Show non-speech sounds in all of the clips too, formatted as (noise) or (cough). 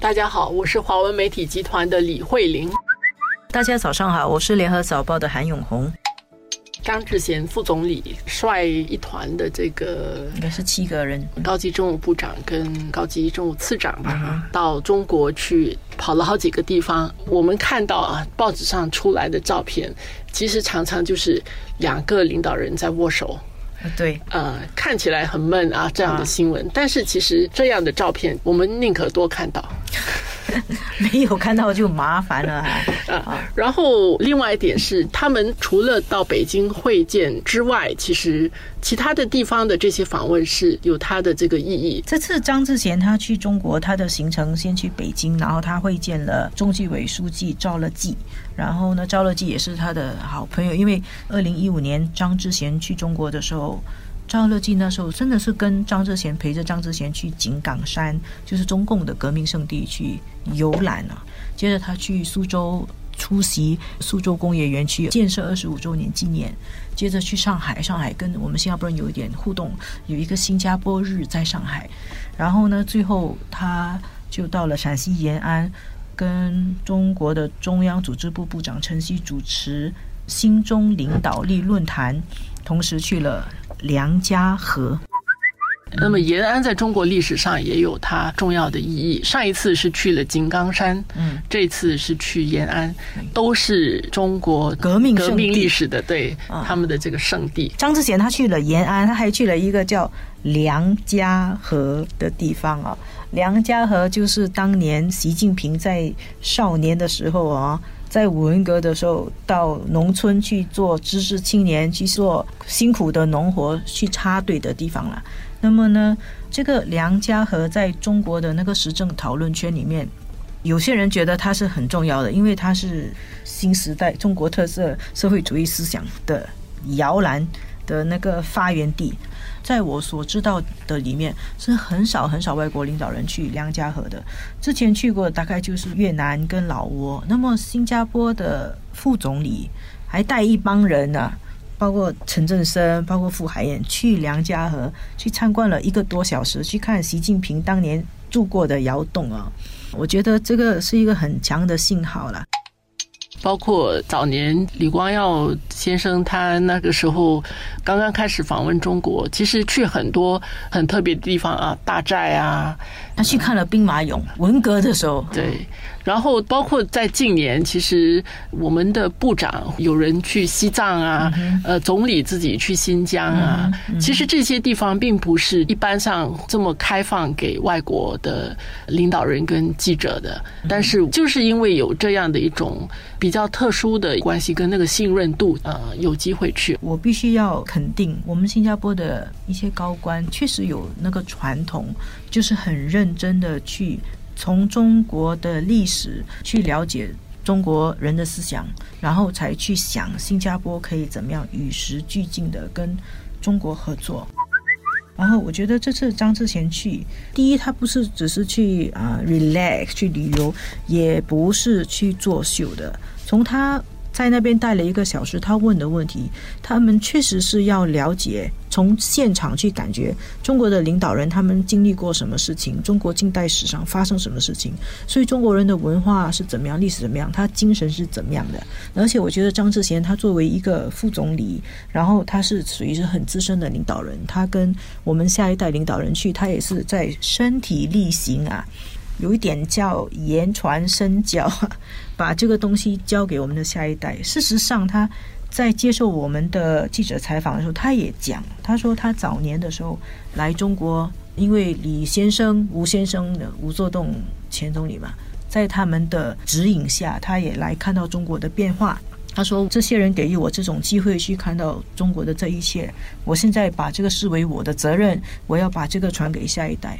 大家好，我是华文媒体集团的李慧玲。大家早上好，我是联合早报的韩永红。张志贤副总理率一团的这个应该是七个人，高级政务部长跟高级政务次长吧，到中国去跑了好几个地方。我们看到啊，报纸上出来的照片，其实常常就是两个领导人在握手。对，呃，看起来很闷啊，这样的新闻。但是其实这样的照片，我们宁可多看到。(laughs) 没有看到就麻烦了 (laughs) 啊！然后另外一点是，他们除了到北京会见之外，其实其他的地方的这些访问是有它的这个意义。这次张志贤他去中国，他的行程先去北京，然后他会见了中纪委书记赵乐际，然后呢，赵乐际也是他的好朋友，因为二零一五年张志贤去中国的时候。赵乐际那时候真的是跟张志贤陪着张志贤去井冈山，就是中共的革命圣地去游览啊。接着他去苏州出席苏州工业园区建设二十五周年纪念，接着去上海，上海跟我们新加坡人有一点互动，有一个新加坡日在上海。然后呢，最后他就到了陕西延安，跟中国的中央组织部部长陈希主持新中领导力论坛，同时去了。梁家河，那么延安在中国历史上也有它重要的意义。上一次是去了井冈山，嗯，这次是去延安，都是中国革命革命历史的对他们的这个圣地。张之贤他去了延安，他还去了一个叫梁家河的地方啊。梁家河就是当年习近平在少年的时候啊。在文革的时候，到农村去做知识青年，去做辛苦的农活，去插队的地方了。那么呢，这个梁家河在中国的那个时政讨论圈里面，有些人觉得它是很重要的，因为它是新时代中国特色社会主义思想的摇篮的那个发源地。在我所知道的里面，是很少很少外国领导人去梁家河的。之前去过大概就是越南跟老挝。那么新加坡的副总理还带一帮人呢，包括陈振声，包括傅海燕，去梁家河去参观了一个多小时，去看习近平当年住过的窑洞啊。我觉得这个是一个很强的信号了。包括早年李光耀先生，他那个时候刚刚开始访问中国，其实去很多很特别的地方啊，大寨啊，他去看了兵马俑，文革的时候，对。然后包括在近年，其实我们的部长有人去西藏啊，呃，总理自己去新疆啊，其实这些地方并不是一般上这么开放给外国的领导人跟记者的。但是就是因为有这样的一种比比较特殊的关系跟那个信任度，呃，有机会去。我必须要肯定，我们新加坡的一些高官确实有那个传统，就是很认真的去。从中国的历史去了解中国人的思想，然后才去想新加坡可以怎么样与时俱进的跟中国合作。然后我觉得这次张志贤去，第一他不是只是去啊 relax 去旅游，也不是去作秀的。从他。在那边待了一个小时，他问的问题，他们确实是要了解，从现场去感觉中国的领导人他们经历过什么事情，中国近代史上发生什么事情，所以中国人的文化是怎么样，历史怎么样，他精神是怎么样的。而且我觉得张志贤他作为一个副总理，然后他是属于是很资深的领导人，他跟我们下一代领导人去，他也是在身体力行啊。有一点叫言传身教，(laughs) 把这个东西交给我们的下一代。事实上，他在接受我们的记者采访的时候，他也讲，他说他早年的时候来中国，因为李先生、吴先生的吴作栋前总理嘛，在他们的指引下，他也来看到中国的变化。他说，这些人给予我这种机会去看到中国的这一切，我现在把这个视为我的责任，我要把这个传给下一代。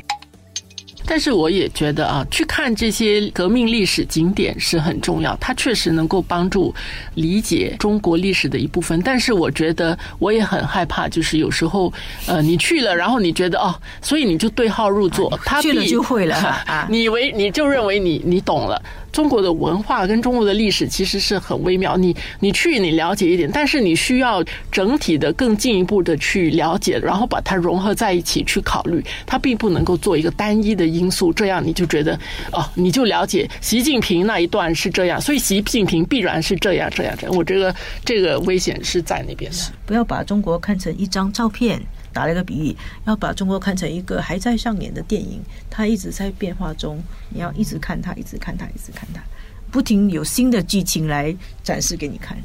但是我也觉得啊，去看这些革命历史景点是很重要，它确实能够帮助理解中国历史的一部分。但是我觉得我也很害怕，就是有时候呃，你去了，然后你觉得哦，所以你就对号入座，他去了就会了，(laughs) 你以为你就认为你你懂了。中国的文化跟中国的历史其实是很微妙，你你去你了解一点，但是你需要整体的更进一步的去了解，然后把它融合在一起去考虑，它并不能够做一个单一的一。因素，这样你就觉得哦，你就了解习近平那一段是这样，所以习近平必然是这样这样这样。我这个这个危险是在那边的。不要把中国看成一张照片，打了一个比喻，要把中国看成一个还在上演的电影，它一直在变化中，你要一直看它，一直看它，一直看它，不停有新的剧情来展示给你看。